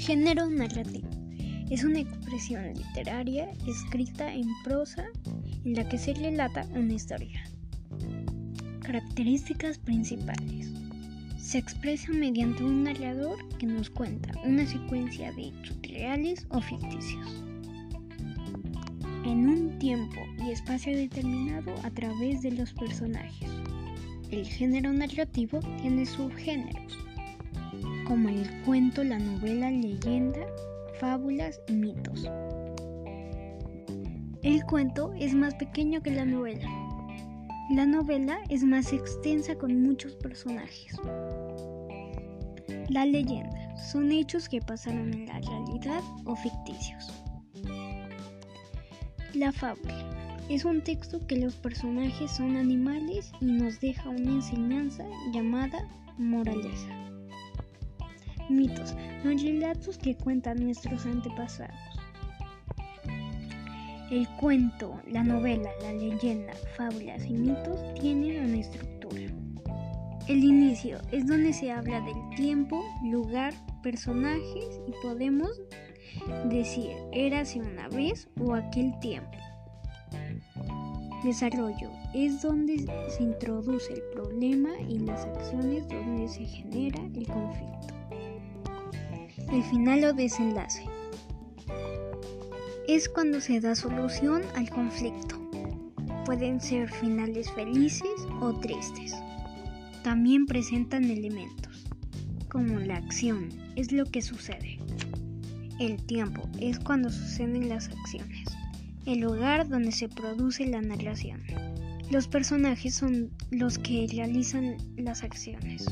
Género narrativo. Es una expresión literaria escrita en prosa en la que se relata una historia. Características principales. Se expresa mediante un narrador que nos cuenta una secuencia de hechos reales o ficticios. En un tiempo y espacio determinado a través de los personajes. El género narrativo tiene subgéneros como el cuento, la novela, leyenda, fábulas y mitos. El cuento es más pequeño que la novela. La novela es más extensa con muchos personajes. La leyenda son hechos que pasaron en la realidad o ficticios. La fábula es un texto que los personajes son animales y nos deja una enseñanza llamada moraleja mitos, los relatos que cuentan nuestros antepasados. El cuento, la novela, la leyenda, fábulas y mitos tienen una estructura. El inicio es donde se habla del tiempo, lugar, personajes y podemos decir érase una vez o aquel tiempo. Desarrollo es donde se introduce el problema y las acciones donde se genera el conflicto el final o desenlace. Es cuando se da solución al conflicto. Pueden ser finales felices o tristes. También presentan elementos, como la acción, es lo que sucede. El tiempo es cuando suceden las acciones. El lugar donde se produce la narración. Los personajes son los que realizan las acciones.